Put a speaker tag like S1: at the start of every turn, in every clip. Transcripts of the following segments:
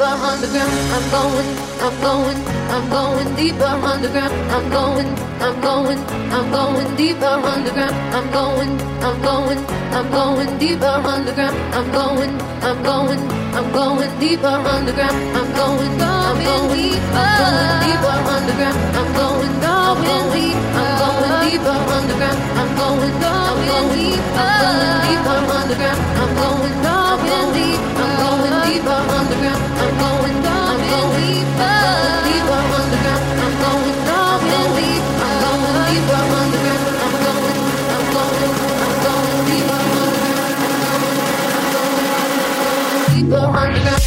S1: deeper underground. I'm going, I'm going, I'm going deeper underground. I'm going, I'm going, I'm going deeper underground. I'm going, I'm going, I'm going deeper underground. I'm going, I'm going, I'm going deeper underground. I'm going, I'm going, I'm going deeper underground. I'm going, I'm going, I'm going deeper underground. I'm going, I'm going, deeper underground. I'm going, I'm going deeper underground. Africa.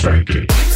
S1: spank it.